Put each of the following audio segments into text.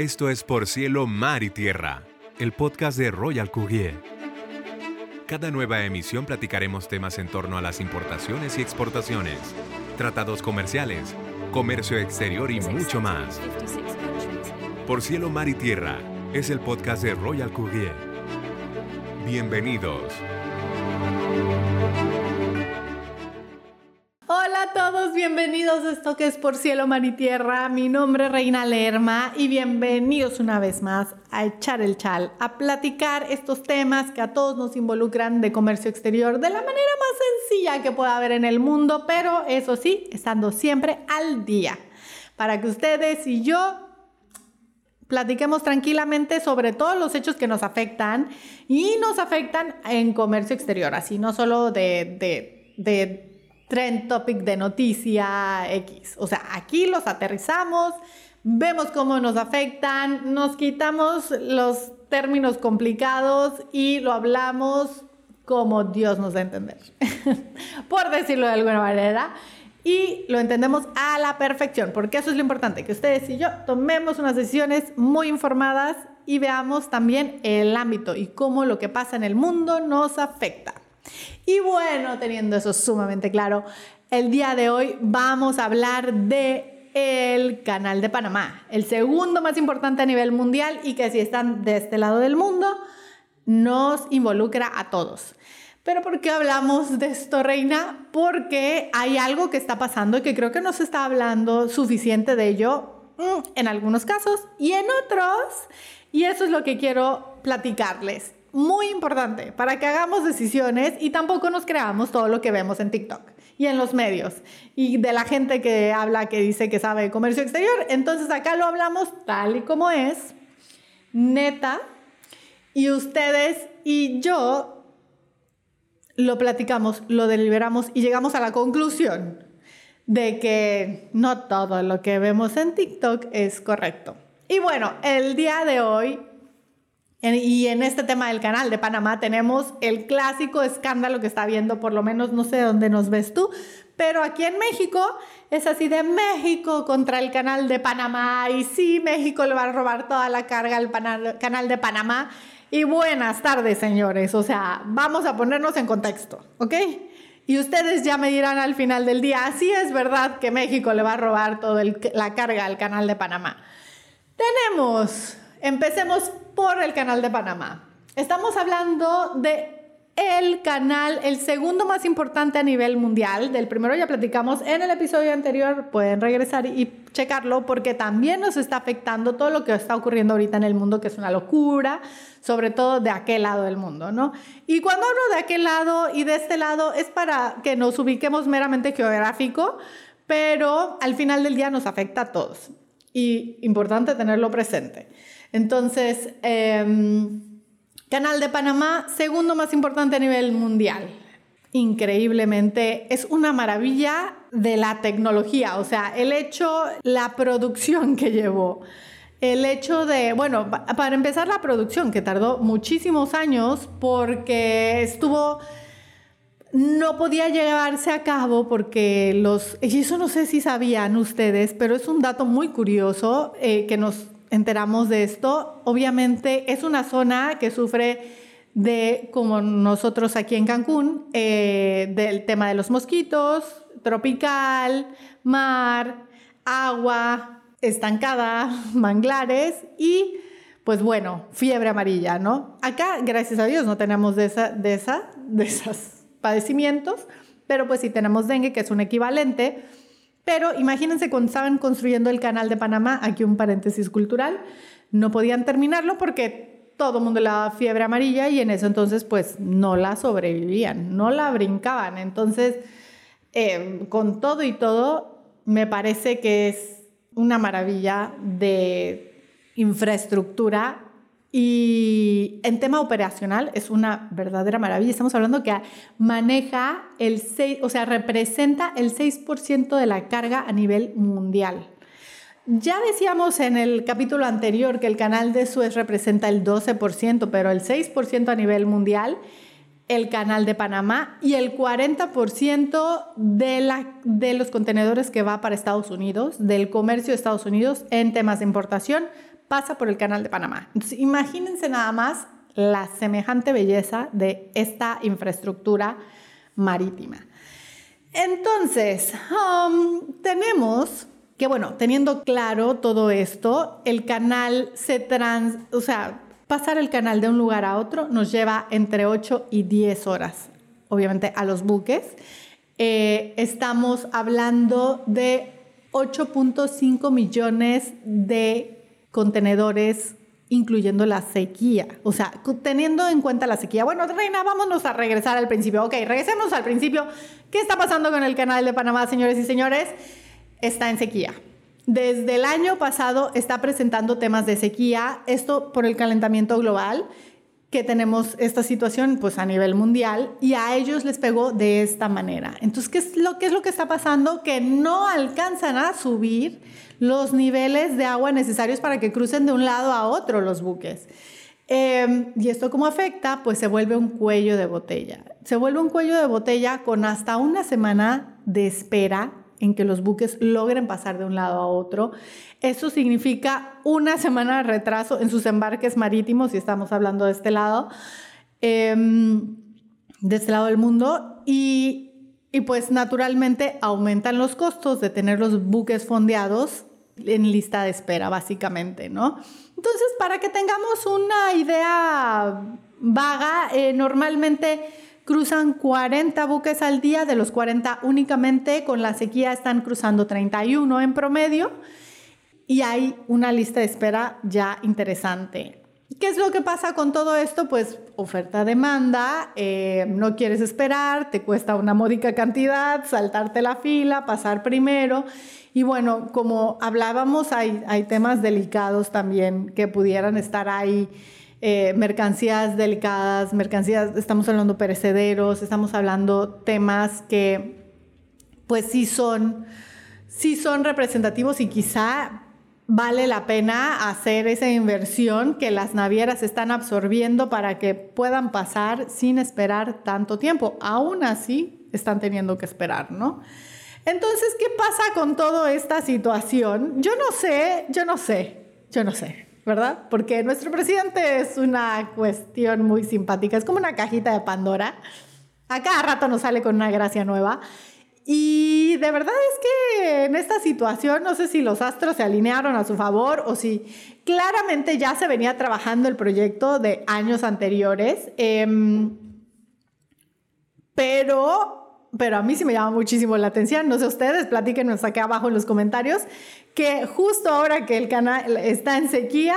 Esto es Por Cielo, Mar y Tierra, el podcast de Royal Courier. Cada nueva emisión platicaremos temas en torno a las importaciones y exportaciones, tratados comerciales, comercio exterior y mucho más. Por Cielo, Mar y Tierra es el podcast de Royal Courier. Bienvenidos. Que es Por Cielo, Mar y Tierra. Mi nombre es Reina Lerma y bienvenidos una vez más a echar el chal, a platicar estos temas que a todos nos involucran de comercio exterior de la manera más sencilla que pueda haber en el mundo, pero eso sí, estando siempre al día, para que ustedes y yo platiquemos tranquilamente sobre todos los hechos que nos afectan y nos afectan en comercio exterior, así no solo de, de trend topic de noticia X. O sea, aquí los aterrizamos, vemos cómo nos afectan, nos quitamos los términos complicados y lo hablamos como Dios nos da a entender, por decirlo de alguna manera. Y lo entendemos a la perfección, porque eso es lo importante, que ustedes y yo tomemos unas decisiones muy informadas y veamos también el ámbito y cómo lo que pasa en el mundo nos afecta. Y bueno, teniendo eso sumamente claro, el día de hoy vamos a hablar de el canal de Panamá, el segundo más importante a nivel mundial y que si están de este lado del mundo, nos involucra a todos. Pero ¿por qué hablamos de esto, Reina? Porque hay algo que está pasando y que creo que no se está hablando suficiente de ello mm, en algunos casos y en otros. Y eso es lo que quiero platicarles muy importante para que hagamos decisiones y tampoco nos creamos todo lo que vemos en TikTok y en los medios y de la gente que habla, que dice que sabe de comercio exterior. Entonces acá lo hablamos tal y como es, neta, y ustedes y yo lo platicamos, lo deliberamos y llegamos a la conclusión de que no todo lo que vemos en TikTok es correcto. Y bueno, el día de hoy y en este tema del canal de Panamá tenemos el clásico escándalo que está viendo, por lo menos no sé dónde nos ves tú, pero aquí en México es así de México contra el canal de Panamá y sí, México le va a robar toda la carga al canal de Panamá. Y buenas tardes, señores, o sea, vamos a ponernos en contexto, ¿ok? Y ustedes ya me dirán al final del día, así es verdad que México le va a robar toda la carga al canal de Panamá. Tenemos Empecemos por el canal de Panamá. Estamos hablando de el canal, el segundo más importante a nivel mundial. Del primero ya platicamos en el episodio anterior, pueden regresar y checarlo porque también nos está afectando todo lo que está ocurriendo ahorita en el mundo, que es una locura, sobre todo de aquel lado del mundo, ¿no? Y cuando hablo de aquel lado y de este lado es para que nos ubiquemos meramente geográfico, pero al final del día nos afecta a todos. Y importante tenerlo presente. Entonces, em, Canal de Panamá, segundo más importante a nivel mundial. Increíblemente, es una maravilla de la tecnología, o sea, el hecho, la producción que llevó. El hecho de, bueno, para empezar la producción, que tardó muchísimos años porque estuvo no podía llevarse a cabo porque los, y eso no sé si sabían ustedes, pero es un dato muy curioso eh, que nos enteramos de esto. Obviamente es una zona que sufre de, como nosotros aquí en Cancún, eh, del tema de los mosquitos, tropical, mar, agua estancada, manglares y pues bueno, fiebre amarilla, ¿no? Acá, gracias a Dios, no tenemos de, esa, de, esa, de esos padecimientos, pero pues sí tenemos dengue, que es un equivalente pero imagínense cuando estaban construyendo el canal de Panamá, aquí un paréntesis cultural, no podían terminarlo porque todo el mundo le daba fiebre amarilla y en eso entonces pues no la sobrevivían, no la brincaban. Entonces, eh, con todo y todo, me parece que es una maravilla de infraestructura y en tema operacional es una verdadera maravilla. Estamos hablando que maneja el 6, o sea, representa el 6% de la carga a nivel mundial. Ya decíamos en el capítulo anterior que el canal de Suez representa el 12%, pero el 6% a nivel mundial, el canal de Panamá y el 40% de, de los contenedores que va para Estados Unidos, del comercio de Estados Unidos en temas de importación, pasa por el canal de Panamá. Imagínense nada más la semejante belleza de esta infraestructura marítima. Entonces, um, tenemos que, bueno, teniendo claro todo esto, el canal se trans, o sea, pasar el canal de un lugar a otro nos lleva entre 8 y 10 horas, obviamente, a los buques. Eh, estamos hablando de 8.5 millones de contenedores incluyendo la sequía. O sea, teniendo en cuenta la sequía. Bueno, Reina, vámonos a regresar al principio. Ok, regresemos al principio. ¿Qué está pasando con el canal de Panamá, señores y señores? Está en sequía. Desde el año pasado está presentando temas de sequía, esto por el calentamiento global, que tenemos esta situación pues a nivel mundial y a ellos les pegó de esta manera. Entonces, ¿qué es lo, qué es lo que está pasando? Que no alcanzan a subir los niveles de agua necesarios para que crucen de un lado a otro los buques. Em, ¿Y esto cómo afecta? Pues se vuelve un cuello de botella. Se vuelve un cuello de botella con hasta una semana de espera en que los buques logren pasar de un lado a otro. Eso significa una semana de retraso en sus embarques marítimos, si estamos hablando de este lado, em, de este lado del mundo. Y, pues naturalmente aumentan los costos de tener los buques fondeados en lista de espera, básicamente, ¿no? Entonces, para que tengamos una idea vaga, eh, normalmente cruzan 40 buques al día, de los 40 únicamente con la sequía están cruzando 31 en promedio y hay una lista de espera ya interesante. ¿Qué es lo que pasa con todo esto? Pues oferta-demanda, eh, no quieres esperar, te cuesta una módica cantidad, saltarte la fila, pasar primero y bueno, como hablábamos, hay, hay temas delicados también que pudieran estar ahí. Eh, mercancías delicadas, mercancías, estamos hablando perecederos, estamos hablando temas que pues sí son, sí son representativos y quizá vale la pena hacer esa inversión que las navieras están absorbiendo para que puedan pasar sin esperar tanto tiempo. Aún así, están teniendo que esperar, ¿no? Entonces, ¿qué pasa con toda esta situación? Yo no sé, yo no sé, yo no sé, ¿verdad? Porque nuestro presidente es una cuestión muy simpática, es como una cajita de Pandora. A cada rato nos sale con una gracia nueva. Y de verdad es que en esta situación, no sé si los astros se alinearon a su favor o si claramente ya se venía trabajando el proyecto de años anteriores. Em, pero pero a mí sí me llama muchísimo la atención. No sé ustedes, platíquenos aquí abajo en los comentarios, que justo ahora que el canal está en sequía,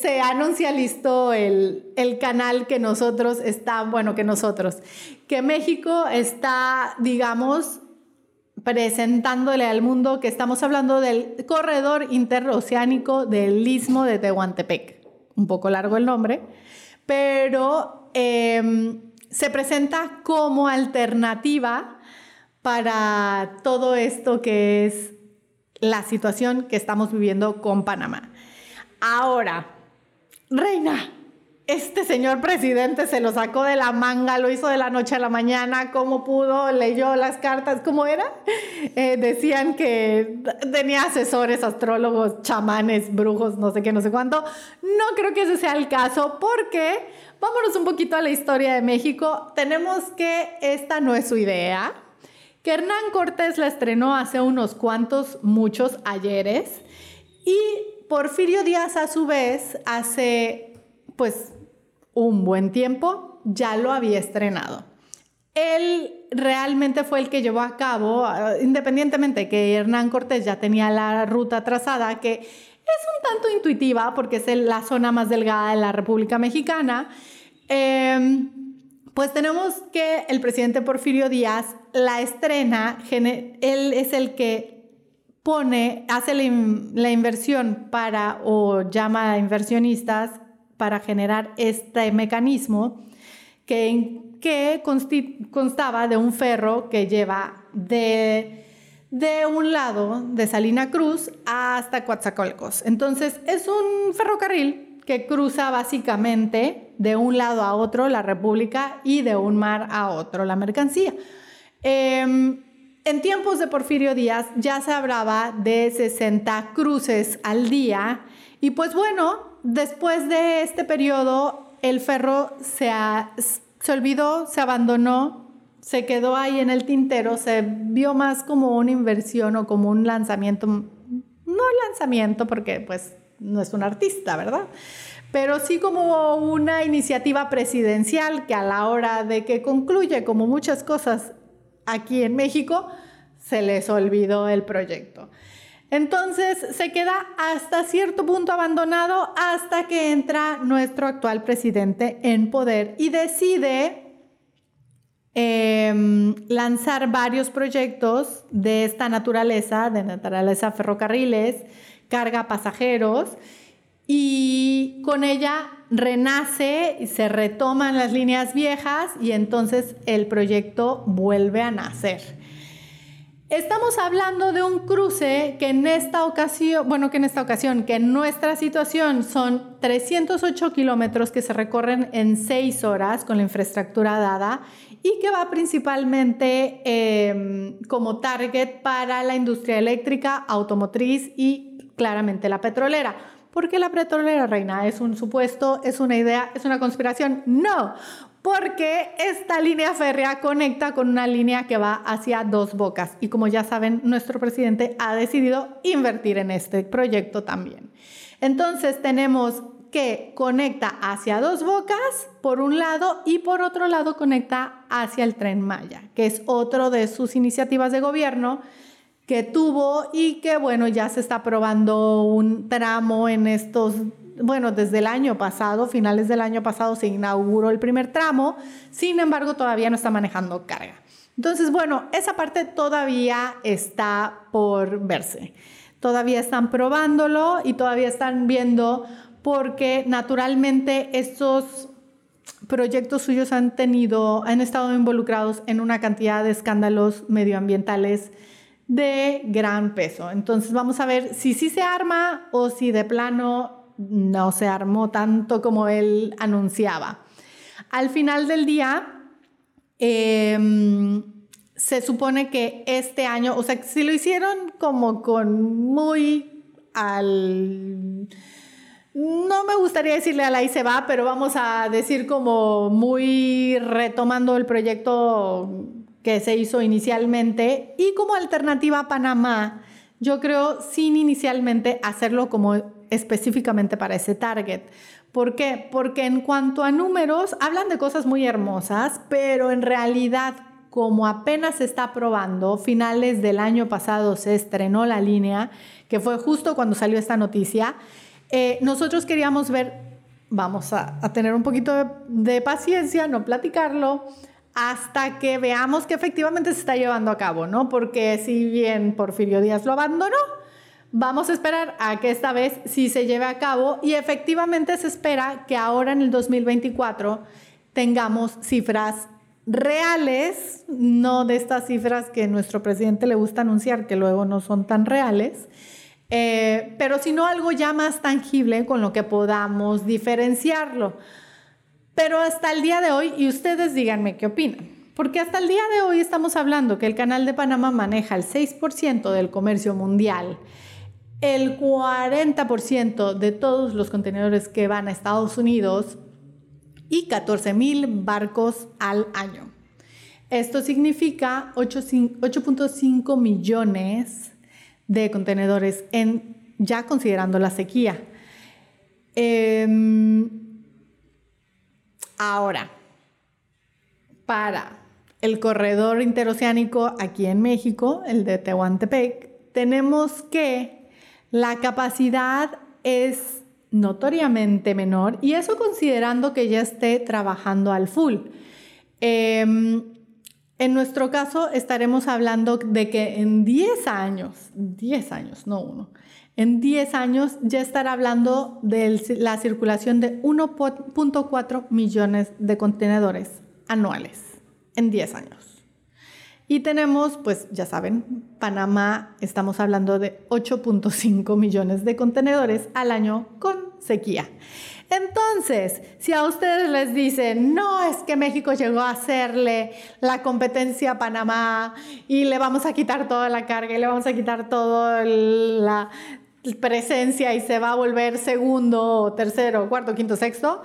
se anuncia listo el, el canal que nosotros está, bueno, que nosotros, que México está, digamos, presentándole al mundo que estamos hablando del corredor interoceánico del istmo de Tehuantepec. Un poco largo el nombre, pero... Eh, se presenta como alternativa para todo esto que es la situación que estamos viviendo con Panamá. Ahora, Reina, este señor presidente se lo sacó de la manga, lo hizo de la noche a la mañana, como pudo, leyó las cartas, ¿cómo era? Eh, decían que tenía asesores, astrólogos, chamanes, brujos, no sé qué, no sé cuánto. No creo que ese sea el caso, porque vámonos un poquito a la historia de México. Tenemos que esta no es su idea, que Hernán Cortés la estrenó hace unos cuantos, muchos ayeres, y Porfirio Díaz a su vez hace pues un buen tiempo ya lo había estrenado. Él realmente fue el que llevó a cabo, ah, independientemente que Hernán Cortés ya tenía la ruta trazada, que es un tanto intuitiva porque es la zona más delgada de la República Mexicana, em, pues tenemos que el presidente Porfirio Díaz la estrena, él es el que pone, hace la, inversión para o llama a inversionistas para generar este mecanismo que, que constaba de un ferro que lleva de, de un lado de Salina Cruz hasta Coatzacoalcos. Entonces es un ferrocarril que cruza básicamente de un lado a otro la República y de un mar a otro la mercancía. Em, en tiempos de Porfirio Díaz ya se hablaba de 60 cruces al día y pues bueno, después de este periodo el ferro se, se olvidó, se abandonó, se quedó ahí en el tintero, se vio más como una inversión o como un lanzamiento, no lanzamiento porque pues no es un artista, ¿verdad? Pero sí como una iniciativa presidencial que a la hora de que concluye, como muchas cosas aquí en México, se les olvidó el proyecto. Entonces se queda hasta cierto punto abandonado hasta que entra nuestro actual presidente en poder y decide em, lanzar varios proyectos de esta naturaleza, de naturaleza ferrocarriles, carga pasajeros, y con ella renace y se retoman las líneas viejas y entonces el proyecto vuelve a nacer. Estamos hablando de un cruce que en esta ocasión, bueno, que en esta ocasión, que en nuestra situación son 308 kilómetros que se recorren en 6 horas con la infraestructura dada y que va principalmente em, como target para la industria eléctrica, automotriz y claramente la petrolera. ¿Por qué la petrolera, reina? ¿Es un supuesto? ¿Es una idea? ¿Es una conspiración? No, porque esta línea férrea conecta con una línea que va hacia dos bocas. Y como ya saben, nuestro presidente ha decidido invertir en este proyecto también. Entonces tenemos que conecta hacia dos bocas por un lado y por otro lado conecta hacia el tren Maya, que es otro de sus iniciativas de gobierno que tuvo y que bueno, ya se está probando un tramo en estos bueno, desde el año pasado, finales del año pasado, se inauguró el primer tramo, sin embargo, todavía no está manejando carga. Entonces, bueno, esa parte todavía está por verse. Todavía están probándolo y todavía están viendo porque naturalmente estos proyectos suyos han tenido, han estado involucrados en una cantidad de escándalos medioambientales de gran peso. Entonces vamos a ver si sí se arma o si de plano no se armó tanto como él anunciaba. Al final del día, em, se supone que este año, o sea, si lo hicieron como con muy al... No me gustaría decirle a la se va, pero vamos a decir como muy retomando el proyecto que se hizo inicialmente y como alternativa a Panamá, yo creo sin inicialmente hacerlo como específicamente para ese target. ¿Por qué? Porque en cuanto a números, hablan de cosas muy hermosas, pero en realidad, como apenas se está probando, finales del año pasado se estrenó la línea, que fue justo cuando salió esta noticia, eh, nosotros queríamos ver, vamos a, tener un poquito de, de paciencia, no platicarlo, hasta que veamos que efectivamente se está llevando a cabo, ¿no? Porque si bien Porfirio Díaz lo abandonó, Vamos a esperar a que esta vez sí se lleve a cabo y efectivamente se espera que ahora en el 2024 tengamos cifras reales, no de estas cifras que nuestro presidente le gusta anunciar, que luego no son tan reales, eh, pero sino algo ya más tangible con lo que podamos diferenciarlo. Pero hasta el día de hoy, y ustedes díganme qué opinan, porque hasta el día de hoy estamos hablando que el Canal de Panamá maneja el 6% del comercio mundial el 40% de todos los contenedores que van a Estados Unidos y 14 mil barcos al año. Esto significa 8.5 millones de contenedores en, ya considerando la sequía. Em, ahora, para el corredor interoceánico aquí en México, el de Tehuantepec, tenemos que la capacidad es notoriamente menor y eso considerando que ya esté trabajando al full. Em, en nuestro caso estaremos hablando de que en 10 años, 10 años, no uno, en 10 años ya estará hablando de la circulación de 1.4 millones de contenedores anuales, en 10 años. Y tenemos, pues ya saben, Panamá, estamos hablando de 8.5 millones de contenedores al año con sequía. Entonces, si a ustedes les dicen, no, es que México llegó a hacerle la competencia a Panamá y le vamos a quitar toda la carga y le vamos a quitar toda la presencia y se va a volver segundo, tercero, cuarto, quinto, sexto,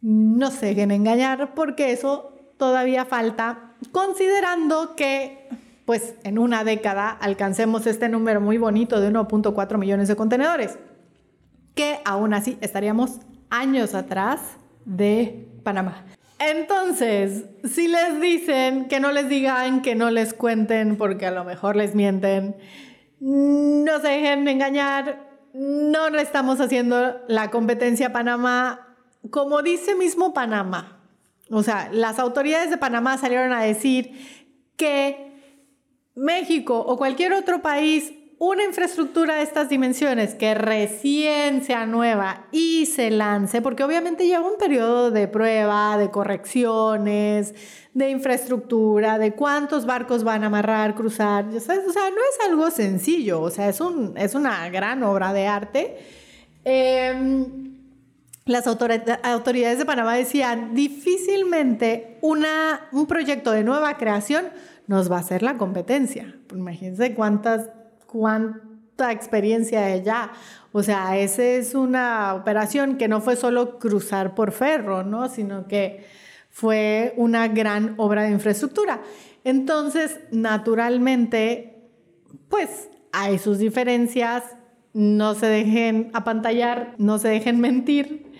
no se dejen engañar porque eso todavía falta, considerando que pues en una década alcancemos este número muy bonito de 1.4 millones de contenedores que aún así estaríamos años atrás de Panamá. Entonces, si les dicen que no les digan, que no les cuenten, porque a lo mejor les mienten, no se dejen engañar, no le estamos haciendo la competencia a Panamá, como dice mismo Panamá. O sea, las autoridades de Panamá salieron a decir que México o cualquier otro país una infraestructura de estas dimensiones que recién sea nueva y se lance, porque obviamente lleva un periodo de prueba, de correcciones, de infraestructura, de cuántos barcos van a amarrar, cruzar, O sea, no es algo sencillo, o sea, es, un, es una gran obra de arte. Em, las autoridades de Panamá decían, difícilmente una, un proyecto de nueva creación nos va a hacer la competencia. Imagínense cuántas cuánta experiencia ella. O sea, esa es una operación que no fue solo cruzar por ferro, ¿no? Sino que fue una gran obra de infraestructura. Entonces, naturalmente, pues hay sus diferencias, no se dejen apantallar, no se dejen mentir,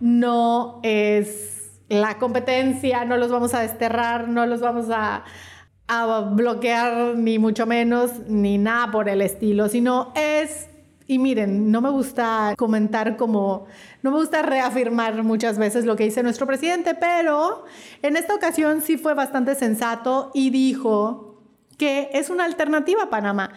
no es la competencia, no los vamos a desterrar, no los vamos a a bloquear ni mucho menos, ni nada por el estilo, sino es, y miren, no me gusta comentar como, no me gusta reafirmar muchas veces lo que dice nuestro presidente, pero en esta ocasión sí fue bastante sensato y dijo que es una alternativa a Panamá.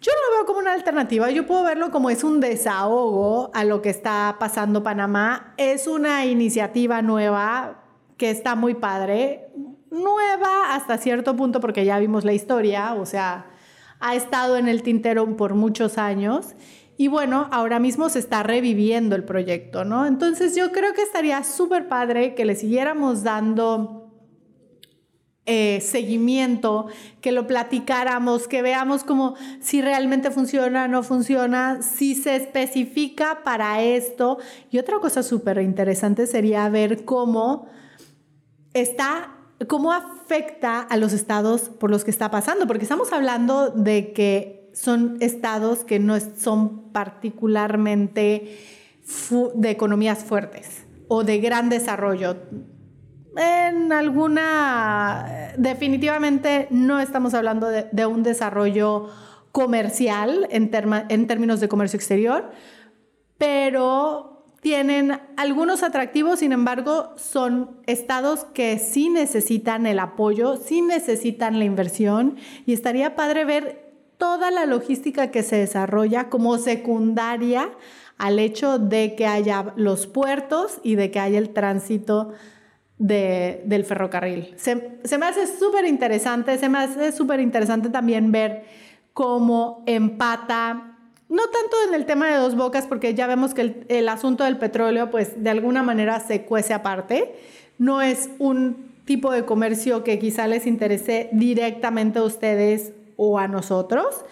Yo no lo veo como una alternativa, yo puedo verlo como es un desahogo a lo que está pasando Panamá. Es una iniciativa nueva que está muy padre, nueva hasta cierto punto porque ya vimos la historia, o sea, ha estado en el tintero por muchos años y bueno, ahora mismo se está reviviendo el proyecto, ¿no? Entonces yo creo que estaría súper padre que le siguiéramos dando... Eh, seguimiento, que lo platicáramos, que veamos como si realmente funciona, no funciona, si se especifica para esto. Y otra cosa súper interesante sería ver cómo está ¿Cómo afecta a los estados por los que está pasando? Porque estamos hablando de que son estados que no son particularmente de economías fuertes o de gran desarrollo. En alguna, definitivamente no estamos hablando de, un desarrollo comercial en, en términos de comercio exterior, pero tienen algunos atractivos, sin embargo, son estados que sí necesitan el apoyo, sí necesitan la inversión y estaría padre ver toda la logística que se desarrolla como secundaria al hecho de que haya los puertos y de que haya el tránsito del ferrocarril. Se, se me hace súper interesante, se me hace súper interesante también ver cómo empata no tanto en el tema de dos bocas, porque ya vemos que el, asunto del petróleo, pues de alguna manera se cuece aparte. No es un tipo de comercio que quizá les interese directamente a ustedes o a nosotros.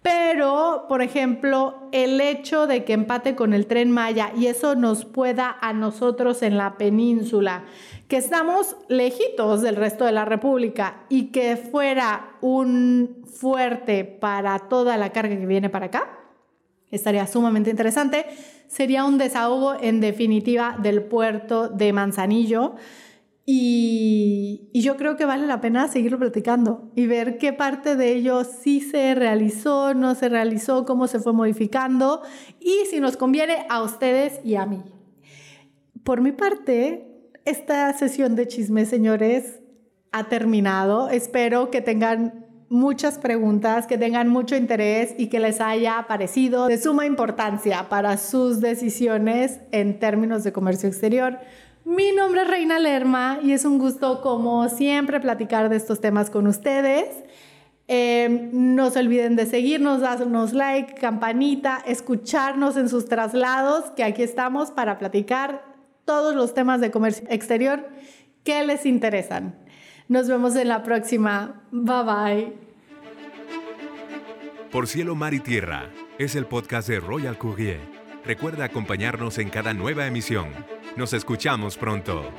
Pero, por ejemplo, el hecho de que empate con el tren Maya y eso nos pueda a nosotros en la península, que estamos lejitos del resto de la República y que fuera un fuerte para toda la carga que viene para acá, estaría sumamente interesante. Sería un desahogo en definitiva del puerto de Manzanillo. Y, yo creo que vale la pena seguirlo platicando y ver qué parte de ello sí se realizó, no se realizó, cómo se fue modificando y si nos conviene a ustedes y a mí. Por mi parte, esta sesión de chismes, señores, ha terminado. Espero que tengan muchas preguntas, que tengan mucho interés y que les haya parecido de suma importancia para sus decisiones en términos de comercio exterior. Mi nombre es Reina Lerma y es un gusto, como siempre, platicar de estos temas con ustedes. Eh, no se olviden de seguirnos, darnos like, campanita, escucharnos en sus traslados, que aquí estamos para platicar todos los temas de comercio exterior que les interesan. Nos vemos en la próxima. Bye bye. Por cielo, mar y tierra es el podcast de Royal Courier. Recuerda acompañarnos en cada nueva emisión. Nos escuchamos pronto.